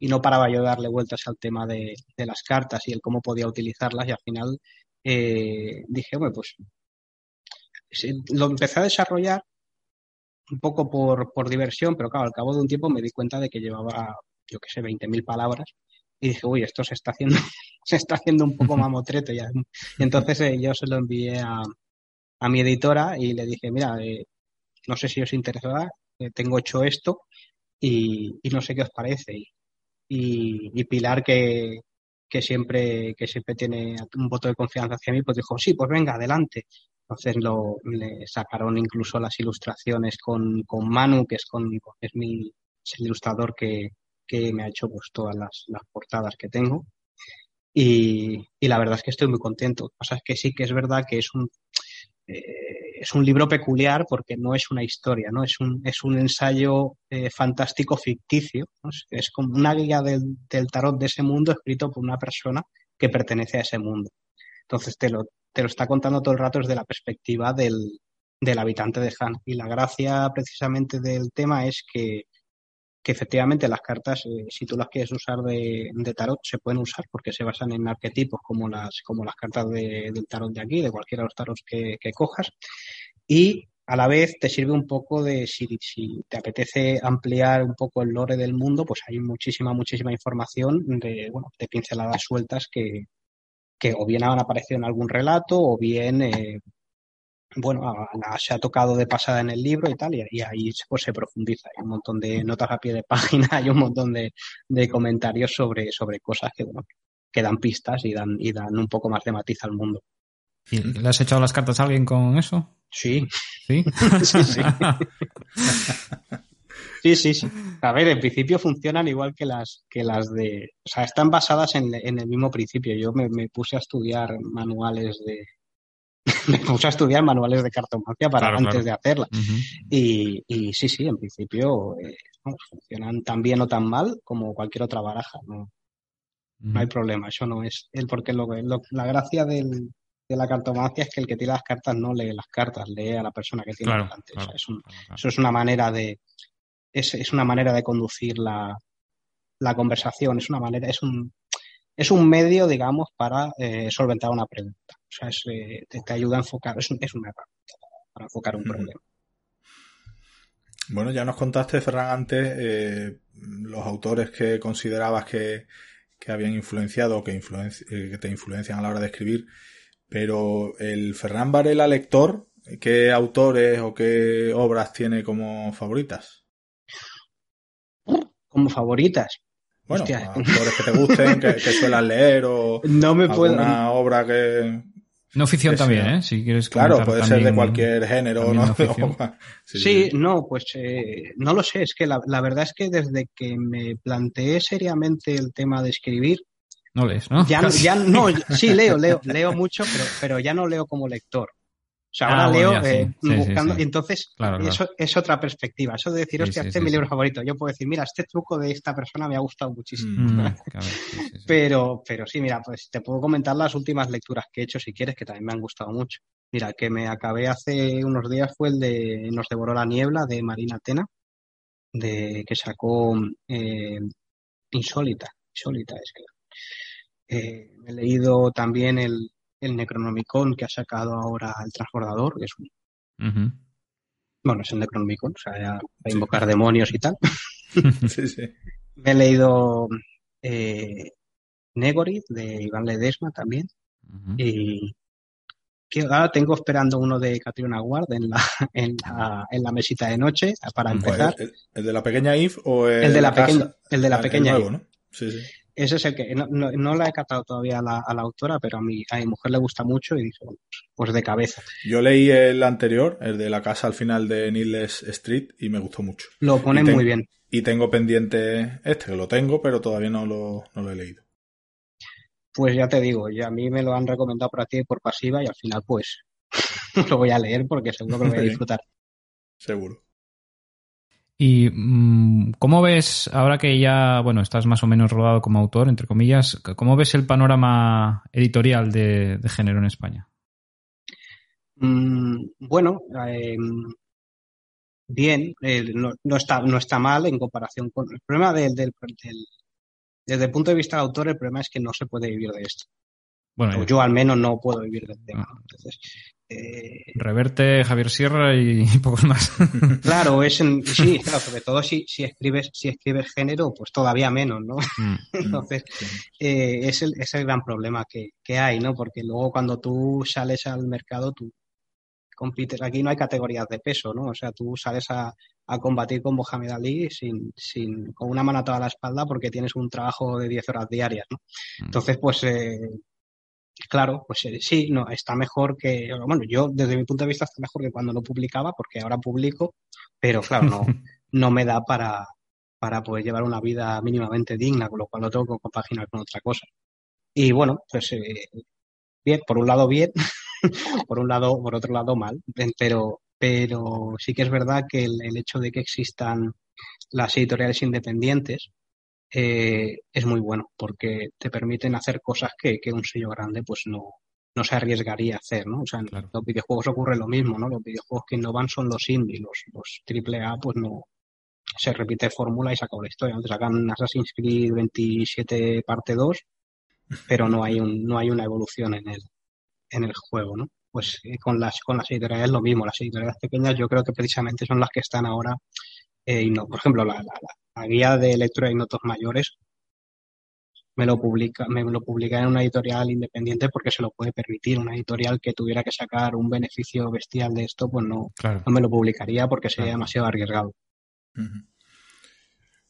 [SPEAKER 4] y no paraba yo de darle vueltas al tema de, de las cartas y el cómo podía utilizarlas y al final eh, dije, bueno, pues lo empecé a desarrollar un poco por, por diversión, pero claro, al cabo de un tiempo me di cuenta de que llevaba, yo qué sé, 20.000 palabras y dije, uy, esto se está haciendo, se está haciendo un poco mamotreto ya. Y entonces eh, yo se lo envié a, a mi editora y le dije, mira, eh, no sé si os interesará, eh, tengo hecho esto y, y, no sé qué os parece. Y, y, Pilar, que, que, siempre, que siempre tiene un voto de confianza hacia mí, pues dijo, sí, pues venga, adelante. Entonces lo, le sacaron incluso las ilustraciones con, con Manu, que es, con, es mi el ilustrador que, que me ha hecho pues todas las, las portadas que tengo. Y, y, la verdad es que estoy muy contento. Que pasa es que sí que es verdad que es un, eh, es un libro peculiar porque no es una historia, ¿no? Es un, es un ensayo eh, fantástico ficticio. es, como una guía del, del, tarot de ese mundo escrito por una persona que pertenece a ese mundo. Entonces te lo, te lo está contando todo el rato desde la perspectiva del, del habitante de Han. Y la gracia precisamente del tema es que, que efectivamente las cartas, eh, si tú las quieres usar de, de, tarot, se pueden usar porque se basan en arquetipos como las, como las cartas de, del tarot de aquí, de cualquiera de los tarots que, cojas. Y a la vez te sirve un poco de, si, si, te apetece ampliar un poco el lore del mundo, pues hay muchísima, muchísima información de, bueno, de pinceladas sueltas que, que o bien han aparecido en algún relato o bien eh, bueno, a, a, se ha tocado de pasada en el libro y tal, y, y, ahí pues se profundiza. Hay un montón de notas a pie de página, hay un montón de, de comentarios sobre, sobre cosas que, bueno, que dan pistas y dan, y dan un poco más de matiz al mundo.
[SPEAKER 3] ¿Y ¿Le has echado las cartas a alguien con eso?
[SPEAKER 4] Sí.
[SPEAKER 3] ¿Sí?
[SPEAKER 4] sí, sí. Sí, sí, sí. A ver, en principio funcionan igual que las que las de, o sea, están basadas en, en el mismo principio. Yo me, me, puse a estudiar manuales de, me puse a estudiar manuales de cartomancia para claro, antes claro. de hacerla. Uh -huh. y, y, sí, sí, en principio eh, no, funcionan tan bien o tan mal como cualquier otra baraja. No, uh -huh. no hay problema. Eso no es el porque lo, lo, la gracia del, de la cartomancia es que el que tira las cartas no lee las cartas, lee a la persona que tiene
[SPEAKER 3] claro,
[SPEAKER 4] delante. O sea, es un, eso es una manera de es, es una manera de conducir la, la, conversación, es una manera, es un, es un medio, digamos, para eh, solventar una pregunta. O sea, es, eh, te, te, ayuda a enfocar, es, es una herramienta para enfocar un problema.
[SPEAKER 2] Bueno, ya nos contaste, Ferran, antes eh, los autores que considerabas que, que habían influenciado o que, influenci que te influencian a la hora de escribir, pero el Ferran Varela lector, ¿qué autores o qué obras tiene como favoritas?
[SPEAKER 4] como favoritas.
[SPEAKER 2] Bueno, Hostia. autores que te gusten, que, que suelas leer o
[SPEAKER 4] no me
[SPEAKER 2] alguna
[SPEAKER 4] puedo...
[SPEAKER 2] obra que...
[SPEAKER 3] No ficción también, ¿eh? Si quieres
[SPEAKER 2] Claro, puede ser de cualquier género, ¿no?
[SPEAKER 4] sí, sí, no, pues eh, no lo sé. Es que la, la, verdad es que desde que me planteé seriamente el tema de escribir...
[SPEAKER 3] No lees, ¿no?
[SPEAKER 4] Ya, ya no, sí leo, leo, leo mucho, pero, pero ya no leo como lector. O sea, ahora
[SPEAKER 3] ah,
[SPEAKER 4] leo
[SPEAKER 3] bueno, ya,
[SPEAKER 4] eh,
[SPEAKER 3] sí.
[SPEAKER 4] Buscando,
[SPEAKER 3] sí,
[SPEAKER 4] y entonces
[SPEAKER 3] claro, claro.
[SPEAKER 4] eso es otra perspectiva. Eso de decir, hostia, este es mi libro favorito. Yo puedo decir, mira, este truco de esta persona me ha gustado muchísimo.
[SPEAKER 3] Mm, claro,
[SPEAKER 4] pero, pero sí, mira, pues te puedo comentar las últimas lecturas que he hecho si quieres, que también me han gustado mucho. Mira, que me acabé hace unos días fue el de Nos devoró la niebla de Marina Tena, de que sacó eh, Insólita. Insólita es que. Eh, he leído también el, el Necronomicon que ha sacado ahora el Transbordador, que es un,
[SPEAKER 3] Uh -huh.
[SPEAKER 4] Bueno, es el Necronomicon, o sea, ya va a invocar demonios y tal.
[SPEAKER 2] sí, sí.
[SPEAKER 4] Me he leído eh, Negorit de Iván Ledesma también. Y que ahora tengo esperando uno de Catriona Ward en la, en la, en la mesita de noche para empezar.
[SPEAKER 2] ¿El, el de la pequeña if o el,
[SPEAKER 4] El de la
[SPEAKER 2] casa?
[SPEAKER 4] pequeña- el de la pequeña
[SPEAKER 2] nuevo,
[SPEAKER 4] if.
[SPEAKER 2] ¿no? Sí, sí.
[SPEAKER 4] Ese es el que no, no, no la he catado todavía a la, a la autora, pero a mi, a mi mujer le gusta mucho y dice, pues de cabeza.
[SPEAKER 2] Yo leí el anterior, el de la casa al final de Needless Street, y me gustó mucho.
[SPEAKER 4] Lo pone
[SPEAKER 2] Y ten-
[SPEAKER 4] muy bien.
[SPEAKER 2] Y tengo pendiente este, que lo tengo, pero todavía no lo, no lo he leído.
[SPEAKER 4] Pues ya te digo, ya a mí me lo han recomendado por activa y por pasiva y al final pues lo voy a leer porque seguro que lo voy a disfrutar.
[SPEAKER 2] Seguro.
[SPEAKER 3] ¿Y mm, cómo ves, ahora que ya, bueno, estás más o menos rodado como autor, entre comillas, cómo ves el panorama editorial de, de género en España?
[SPEAKER 4] Mm, bueno, eh, bien, eh, no, no está, no está mal en comparación con... El problema del, del, del- desde el punto de vista del autor, el problema es que no se puede vivir de esto.
[SPEAKER 3] Bueno,
[SPEAKER 4] O yo al menos no puedo vivir del tema. ¿no? Entonces, eh,
[SPEAKER 3] Reverte, Javier Sierra y, pocos más.
[SPEAKER 4] claro, es en, sí, claro, sobre todo si, si escribes, si escribes género, pues todavía menos, ¿no?
[SPEAKER 3] Mm.
[SPEAKER 4] Entonces,
[SPEAKER 2] Sí.
[SPEAKER 4] eh, es, el, es el gran problema que, que hay, ¿no? Porque luego cuando tú sales al mercado, tú compites. Aquí no hay categorías de peso, ¿no? O sea, tú sales a, a combatir con Mohamed Ali sin, sin, con una mano atada a la espalda porque tienes un trabajo de 10 horas diarias, ¿no?
[SPEAKER 3] Mm.
[SPEAKER 4] Entonces, pues, eh, claro, pues eh, sí, no, está mejor que, bueno, yo desde mi punto de vista está mejor que cuando no publicaba porque ahora publico, pero claro, no, no me da para, para poder llevar una vida mínimamente digna, con lo cual lo tengo que compaginar con otra cosa. Y bueno, pues eh, bien, por un lado bien, por un lado, por otro lado mal, pero, pero sí que es verdad que el, el hecho de que existan las editoriales independientes eh, es muy bueno porque te permiten hacer cosas que, que un sello grande pues no, no se arriesgaría a hacer, ¿no? O sea, en
[SPEAKER 3] Claro.
[SPEAKER 4] los videojuegos ocurre lo mismo, ¿no? Los videojuegos que innovan son los indie, los, los triple A pues no se repite fórmula y se acabó la historia. Te sacan Assassin's Creed 27 parte 2, pero no hay un, no hay una evolución en el, en el juego, ¿no? Pues eh, con las, con las editoriales lo mismo. Las editoriales pequeñas yo creo que precisamente son las que están ahora, eh, inno- por ejemplo, la, la- la- la guía de lectura de notos mayores me lo publica, me lo publica en una editorial independiente porque se lo puede permitir. Una editorial que tuviera que sacar un beneficio bestial de esto, pues no,
[SPEAKER 3] Claro.
[SPEAKER 4] no me lo publicaría porque sería
[SPEAKER 3] Claro.
[SPEAKER 4] demasiado arriesgado.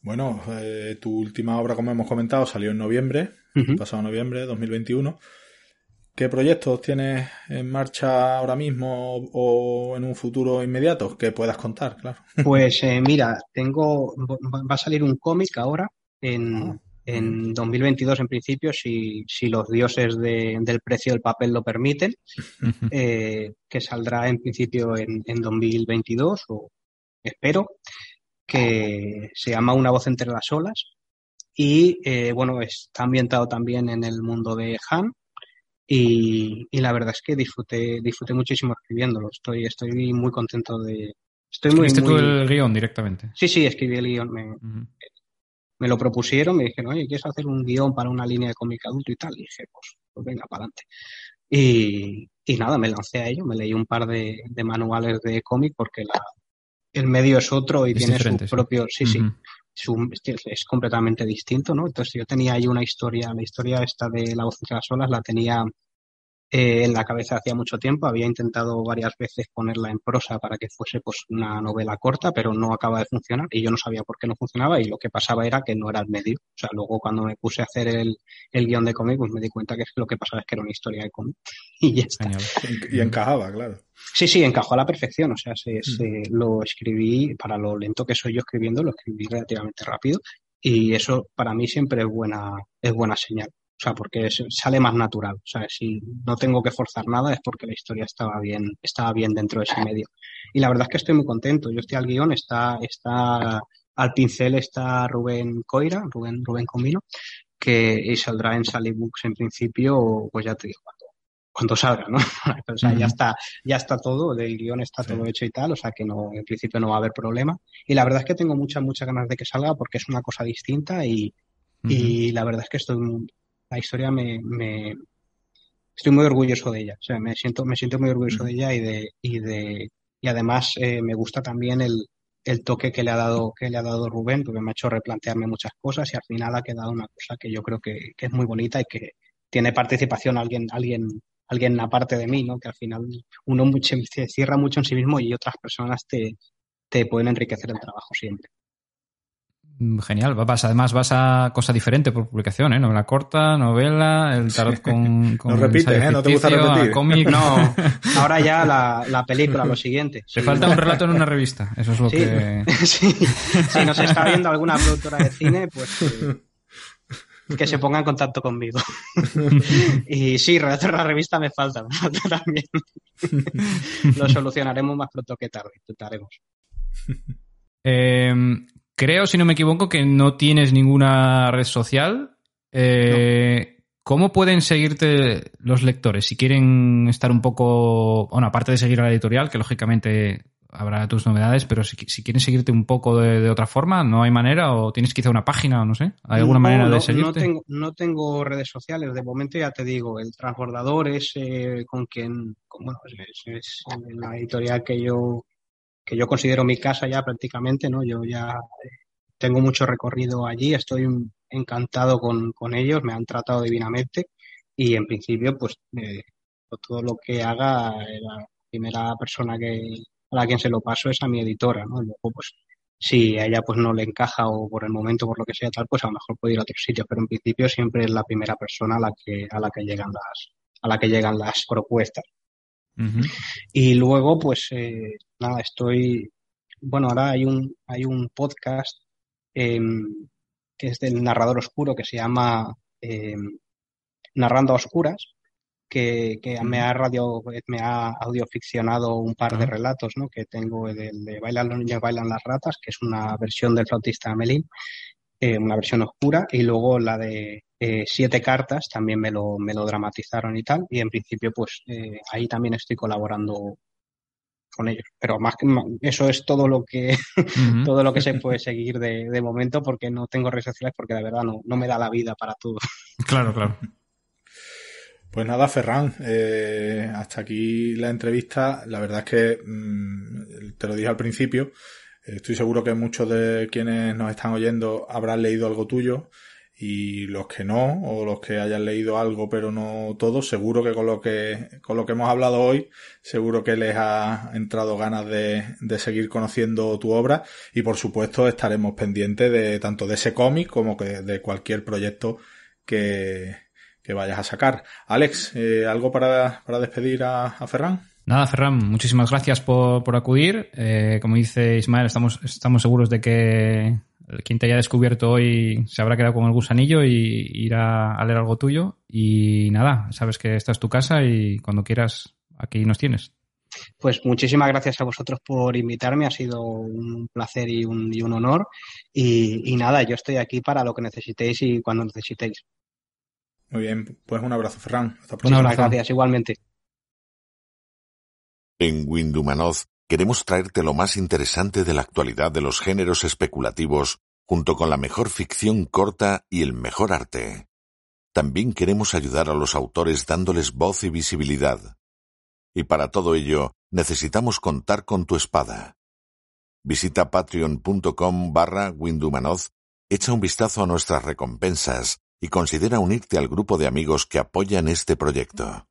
[SPEAKER 2] Bueno, eh, tu última obra, como hemos comentado, salió en noviembre,
[SPEAKER 4] Ujú.
[SPEAKER 2] pasado noviembre de 2021. ¿Qué proyectos tienes en marcha ahora mismo o en un futuro inmediato que puedas contar? Claro.
[SPEAKER 4] Pues eh, mira, tengo va a salir un cómic ahora en, en 2022 en principio, si, si los dioses de- del precio del papel lo permiten, eh, que saldrá en principio en, en 2022 o espero, que se llama Una voz entre las olas y eh, bueno, está ambientado también en el mundo de Han y, y la verdad es que disfruté, disfruté muchísimo escribiéndolo, estoy, estoy muy contento de... Estoy muy,
[SPEAKER 3] ¿Escribiste tú el guion directamente?
[SPEAKER 4] Sí, sí, escribí el guion. Me, me lo propusieron, me dijeron, oye, ¿quieres hacer un guion para una línea de cómic adulto y tal? Y dije, pues, pues venga, para adelante. Y, y nada, me lancé a ello, me leí un par de, de manuales de cómic porque la, el medio es otro y
[SPEAKER 3] Es
[SPEAKER 4] tiene su propio, sí, sí, es completamente distinto, ¿no? Entonces yo tenía ahí una historia, la historia esta de La voz de las olas la tenía eh, en la cabeza hacía mucho tiempo, había intentado varias veces ponerla en prosa para que fuese pues una novela corta, pero no acaba de funcionar y yo no sabía por qué no funcionaba y lo que pasaba era que no era el medio. O sea, luego cuando me puse a hacer el, el guion de cómic, pues me di cuenta que lo que pasaba es que era una historia de cómic y ya está.
[SPEAKER 2] Y encajaba, claro.
[SPEAKER 4] Sí, sí, encajó a la perfección. O sea, se, se- lo escribí, para lo lento que soy yo escribiendo, lo escribí relativamente rápido. Y eso para mí siempre es buena, es buena señal. O sea, porque sale más natural. O sea, si no tengo que forzar nada es porque la historia estaba bien, estaba bien dentro de ese medio. Y la verdad es que estoy muy contento. Yo estoy al guion, está, está al pincel está Rubén Coira, Rubén, Rubén Comino, que saldrá en Sally Books en principio, pues ya te digo, cuando, cuando salga, ¿no? o sea, ya está, ya está todo, del guion está
[SPEAKER 2] Sí.
[SPEAKER 4] todo hecho y tal, o sea que no, en principio no va a haber problema. Y la verdad es que tengo muchas, muchas ganas de que salga porque es una cosa distinta y, y la verdad es que estoy, muy- la historia me, me, estoy muy orgulloso de ella, o sea, me siento, me siento muy orgulloso de ella y de, y de, y además eh, me gusta también el, el toque que le ha dado que le ha dado Rubén, porque me ha hecho replantearme muchas cosas y al final ha quedado una cosa que yo creo que, que es muy bonita y que tiene participación alguien alguien alguien aparte de mí, ¿no? Que al final uno mucho, se cierra mucho en sí mismo y otras personas te, te pueden enriquecer el trabajo siempre.
[SPEAKER 3] Genial, vas, además vas a cosa diferente por publicación, ¿eh? Novela corta, novela, el tarot con... con
[SPEAKER 2] no repites, ¿eh? No te gusta
[SPEAKER 3] ficticio,
[SPEAKER 2] repetir.
[SPEAKER 3] cómic.
[SPEAKER 4] No, ahora ya la, la película, lo siguiente.
[SPEAKER 3] Te
[SPEAKER 4] Sí.
[SPEAKER 3] falta un relato en una revista, eso es lo
[SPEAKER 4] Sí,
[SPEAKER 3] que...
[SPEAKER 4] sí. Si nos está viendo alguna productora de cine, pues eh, que se ponga en contacto conmigo. y sí, redactar la revista me falta, me falta también. Lo solucionaremos más pronto que tarde, intentaremos.
[SPEAKER 3] Eh, creo, si no me equivoco, que no tienes ninguna red social. Eh, ¿Cómo pueden seguirte los lectores? Si quieren estar un poco, bueno, aparte de seguir a la editorial, que lógicamente habrá tus novedades, pero si, si quieren seguirte un poco de, de otra forma, ¿no hay manera? ¿O tienes quizá una página o no sé? ¿Hay alguna
[SPEAKER 4] No,
[SPEAKER 3] manera
[SPEAKER 4] no,
[SPEAKER 3] de
[SPEAKER 4] No
[SPEAKER 3] seguirte?
[SPEAKER 4] tengo, no tengo redes sociales, de momento ya te digo, el transbordador es eh, con quien, con- bueno, es, es la editorial que yo, que yo considero mi casa ya prácticamente, ¿no? Yo ya eh, tengo mucho recorrido allí, estoy encantado con, con ellos, me han tratado divinamente y en principio, pues, eh, todo lo que haga, eh, la primera persona que, a la quien se lo paso es a mi editora, ¿no? Pues, si a ella pues no le encaja o por el momento, por lo que sea tal, pues a lo mejor puede ir a otro sitio, pero en principio siempre es la primera persona a la que, a la que llegan las, a la que llegan las propuestas. Y luego, pues eh, nada, estoy, bueno, ahora hay un, hay un podcast em, que es del narrador oscuro que se llama em, Narrando a Oscuras, que, que me ha radio, me ha audioficcionado un par de
[SPEAKER 3] Ah.
[SPEAKER 4] relatos, ¿no? Que tengo del de Bailan los niños, bailan las ratas, que es una versión del flautista Melín, eh, una versión oscura, y luego la de eh, siete cartas también me lo, me lo dramatizaron y tal, y en principio pues eh, ahí también estoy colaborando con ellos. Pero más que ma- eso es todo lo que todo lo que se puede seguir de, de momento porque no tengo redes sociales porque de verdad no, no me da la vida para todo.
[SPEAKER 3] Claro, claro.
[SPEAKER 2] Pues nada, Ferran, eh, hasta aquí la entrevista. La verdad es que mm, te lo dije al principio. Estoy seguro que muchos de quienes nos están oyendo habrán leído algo tuyo y los que no, o los que hayan leído algo pero no todos, seguro que con lo que, con lo que hemos hablado hoy, seguro que les ha entrado ganas de, de seguir conociendo tu obra y por supuesto estaremos pendientes de tanto de ese cómic como que de cualquier proyecto que, que vayas a sacar. Alex, eh, ¿algo para, para despedir a, a Ferran?
[SPEAKER 3] Nada, Ferran, muchísimas gracias por, por acudir. Eh, como dice Ismael, estamos, estamos seguros de que quien te haya descubierto hoy se habrá quedado con el gusanillo y irá a leer algo tuyo. Y nada, sabes que esta es tu casa y cuando quieras aquí nos tienes.
[SPEAKER 4] Pues muchísimas gracias a vosotros por invitarme, ha sido un placer y un, y un honor. Y, y nada, yo estoy aquí para lo que necesitéis y cuando necesitéis.
[SPEAKER 2] Muy bien, pues un abrazo, Ferran. Hasta
[SPEAKER 3] Un abrazo.
[SPEAKER 4] Gracias, igualmente.
[SPEAKER 1] En Windumanoz queremos traerte lo más interesante de la actualidad de los géneros especulativos, junto con la mejor ficción corta y el mejor arte. También queremos ayudar a los autores dándoles voz y visibilidad. Y para todo ello, necesitamos contar con tu espada. Visita patreon.com barra Windumanoz, echa un vistazo a nuestras recompensas y considera unirte al grupo de amigos que apoyan este proyecto.